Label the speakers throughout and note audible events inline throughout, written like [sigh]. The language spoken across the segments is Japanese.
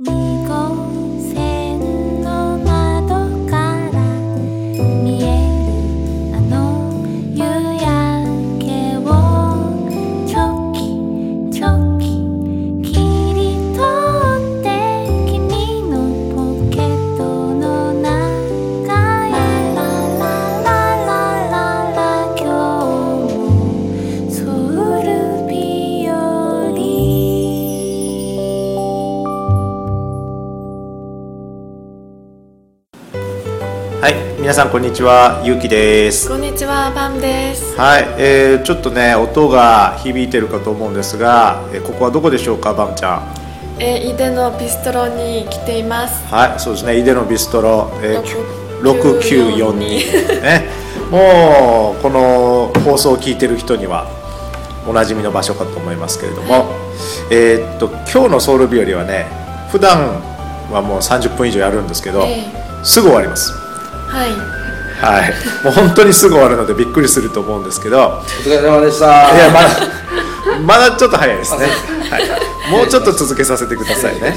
Speaker 1: Bye.
Speaker 2: はい、皆さんこんにちは、ゆうきです。
Speaker 3: こんにちは、パンです。
Speaker 2: はい、えー、ちょっとね、音が響いてるかと思うんですが、えーここはどこでしょうか、バムちゃん。
Speaker 3: えー、イデのビストロに来ています。
Speaker 2: はい、そうですね、イデのビストロ、えー、
Speaker 3: 6942
Speaker 2: 6942。ね、もうこの放送を聞いてる人にはおなじみの場所かと思いますけれども、えーっと今日のソウル日和はね、普段はもう30分以上やるんですけど、
Speaker 3: え
Speaker 2: すぐ終わります。
Speaker 3: はい。
Speaker 2: はい、もう本当にすぐ終わるのでびっくりすると思うんですけど、
Speaker 4: お疲れ様でした。
Speaker 2: いやまだまだちょっと早いですね。はい、もうちょっと続けさせてくださいね。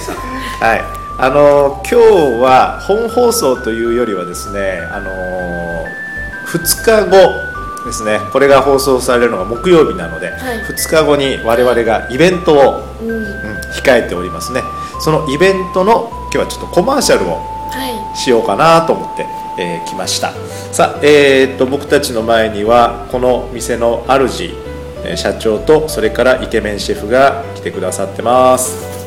Speaker 2: はい。あの今日は本放送というよりはですね、あの2日後ですね。これが放送されるのが木曜日なので、
Speaker 3: はい
Speaker 2: 2日後に我々がイベントを、
Speaker 3: うん。
Speaker 2: うん控えておりますね。そのイベントの今日はちょっとコマーシャルを
Speaker 3: はい。
Speaker 2: しようかなと思って、えー、来ました。さあ、えー、っと僕たちの前にはこの店の主社長とそれからイケメンシェフが来てくださってます。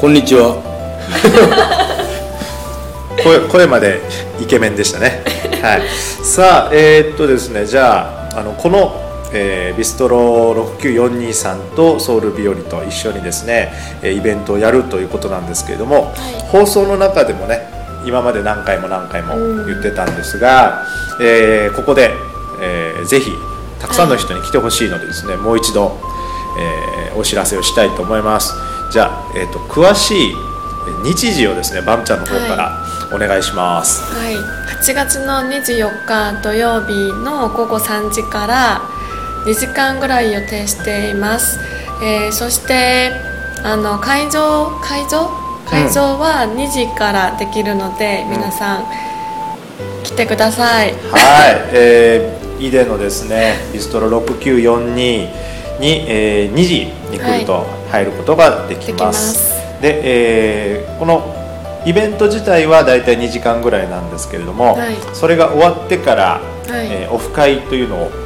Speaker 4: こんにちは。[laughs]
Speaker 2: 声声までイケメンでしたね、[laughs] はい、さあえー、っとですねじゃああのこのえー、ビストロ69423さんとソウル日和と一緒にですねイベントをやるということなんですけれども、はい、放送の中でもね今まで何回も何回も言ってたんですが、えーここで、えーぜひたくさんの人に来てほしいのでですね、もう一度、えーお知らせをしたいと思いますじゃあ、えー、と詳しい日時をですねバムちゃんの方からお願いします、
Speaker 3: はい。8月の24日土曜日の午後3時から2時間ぐらい予定しています。えーそしてあの会場会場会場は2時からできるので、皆さん来てください。
Speaker 2: はい、えー、イデのですねビストロ6942に、えー2時に来ると入ることができます,、
Speaker 3: でき
Speaker 2: で、えーこのイベント自体はだいたい2時間ぐらいなんですけれども、
Speaker 3: はい。
Speaker 2: それが終わってから、
Speaker 3: はい。
Speaker 2: えーオフ会というのを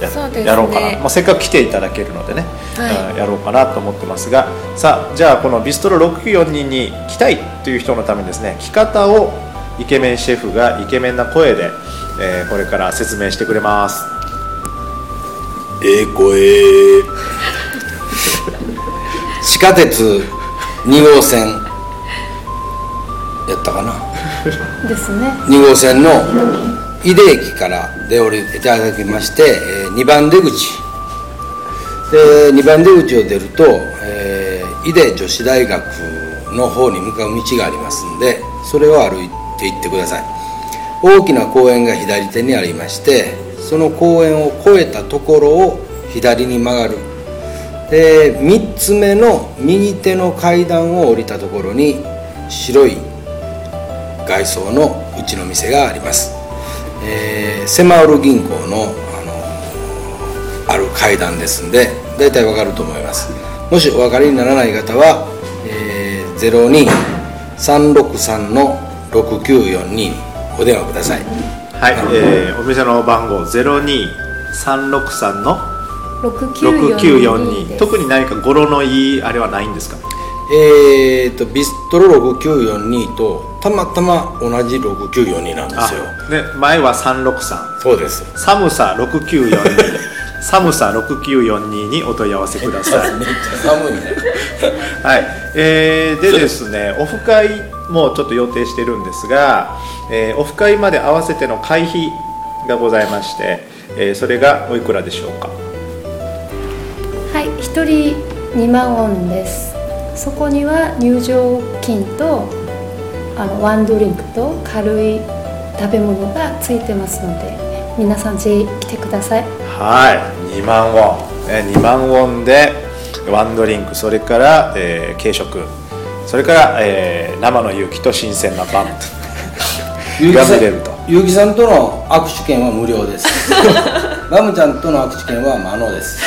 Speaker 2: や,、やろうかな、まあ、せっかく来ていただけるのでね、
Speaker 3: はい。
Speaker 2: やろうかなと思ってますが。さあじゃあこのビストロ6942に来たいという人のためにですね来方をイケメンシェフがイケメンな声で、えーこれから説明してくれます。
Speaker 4: ええ声。地下鉄2号線。やったかな？
Speaker 1: ですね。
Speaker 4: 2号線の井出駅から出降りていただきまして、え2番出口。で2番出口を出ると、えー井出女子大学の方に向かう道がありますんでそれを歩いていってください。大きな公園が左手にありましてその公園を越えたところを左に曲がる。で3つ目の右手の階段を降りたところに白い外装のうちの店があります、えー、セマウル銀行の、あのある階段ですんで大体わかると思います。もしお分かりにならない方は、えー、02363の6942にお電話ください。
Speaker 2: はい、えーお店の番号02363の6942特に何か語呂のいいあれはないんですか？
Speaker 4: えー、とビストロ6942とたまたま同じ6942なんですよ。
Speaker 2: あ、ね、前は363
Speaker 4: そうです。
Speaker 2: 寒さ6942 [laughs] 寒さ6942にお問い合わせください。[laughs]
Speaker 4: めっちゃ寒いね
Speaker 2: はい、えーでですねオフ会もちょっと予定してるんですが、えーオフ会まで合わせての会費がございまして、えーそれがおいくらでしょうか？
Speaker 5: はい、一人2万ウォンです。そこには入場金とあのワンドリンクと軽い食べ物がついてますので、皆さんぜひ来てください。
Speaker 2: はい。2万ウォン、えー2万ウォンで、ワンドリンクそれから、えー軽食。それから、えー生の勇気と新鮮なパンが見れると。
Speaker 4: ゆうきさんとの握手券は無料です。[laughs] ラムちゃんとの握手券はマノです。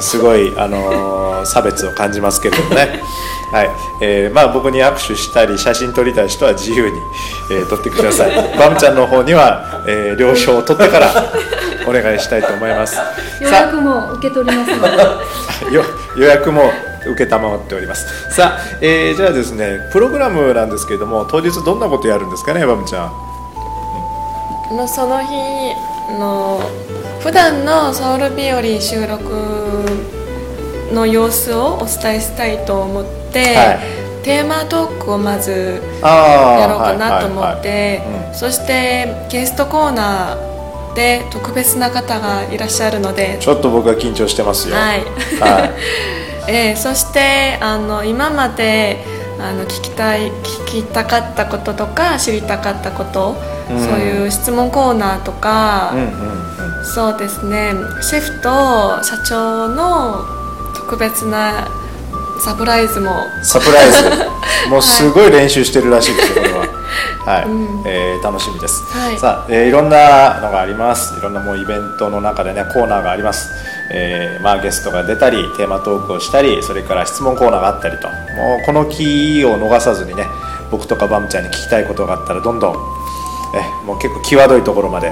Speaker 2: すごい、あのー差別を感じますけれどもね、はい。えーまあ、僕に握手したり写真撮りたい人は自由に、えー撮ってください。[laughs] バムちゃんの方には、えー了承を取ってからお願いしたいと思います。[laughs]
Speaker 5: 予
Speaker 2: さ
Speaker 5: 約も受け取りますので。
Speaker 2: 予約も承っております。さあ、えーじゃあですねプログラムなんですけれども当日どんなことやるんですかねバムちゃん。
Speaker 3: のその日の普段のソウル日和収録の様子をお伝えしたいと思って、
Speaker 2: はい。
Speaker 3: テーマトークをまずやろうかなと思ってそしてゲストコーナーで特別な方がいらっしゃるので
Speaker 2: ちょっと僕は緊張してますよ。
Speaker 3: はい。
Speaker 2: はい。[laughs]
Speaker 3: えーそしてあの今まであの聞きたい聞きたかったこととか知りたかったこと、
Speaker 2: うん。
Speaker 3: そういう質問コーナーとか、そうですね。シェフと社長の特別なサプライズも。
Speaker 2: サプライズ。[laughs] もうすごい練習してるらしいですよこれは。はい、
Speaker 3: うん。
Speaker 2: えー楽しみです、
Speaker 3: はい。
Speaker 2: さあ、えーいろんなのがあります。いろんなもうイベントの中でねコーナーがあります、えーまあ、ゲストが出たりテーマトークをしたりそれから質問コーナーがあったりと。もうこのキーを逃さずにね僕とかバムちゃんに聞きたいことがあったらどんどんえもう結構際どいところまで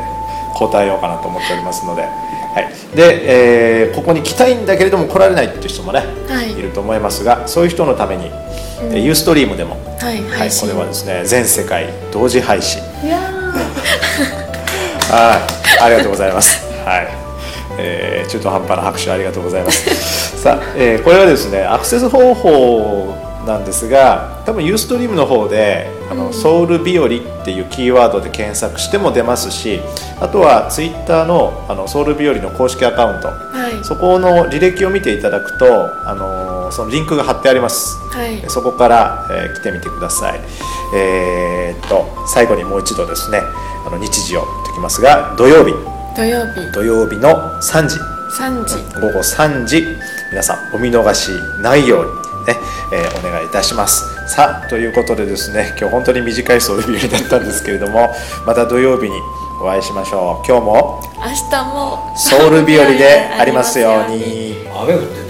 Speaker 2: 答えようかなと思っておりますので、はい。でえーここに来たいんだけれども来られないっていう人もね、
Speaker 3: はい。
Speaker 2: いると思いますがそういう人のために、えーユーストリームでも、
Speaker 3: はい
Speaker 2: はい、これはですね全世界同時配信。
Speaker 5: いや
Speaker 2: はい。ありがとうございます。はい、えー中途半端な拍手ありがとうございます。さあ、えーこれはですねアクセス方法なんですが多分ユーストリームの方であの、ソウル日和っていうキーワードで検索しても出ますしあとはツイッターのあのソウル日和の公式アカウント。
Speaker 3: はい。
Speaker 2: そこの履歴を見ていただくと、あのーそのリンクが貼ってあります。
Speaker 3: はい。
Speaker 2: そこから、えー来てみてください。えーっと最後にもう一度ですねあの日時を言っておきますが土曜日。
Speaker 3: 土曜日。
Speaker 2: 土曜日の3時。
Speaker 3: 3時。
Speaker 2: 午後3時。皆さんお見逃しないようにね、えーお願いいたします。さあということでですね今日本当に短いソウル日和だったんですけれどもまた土曜日にお会いしましょう。今日も
Speaker 3: 明日も。
Speaker 2: ソウル日和でありますように。[laughs]
Speaker 4: 雨降ってた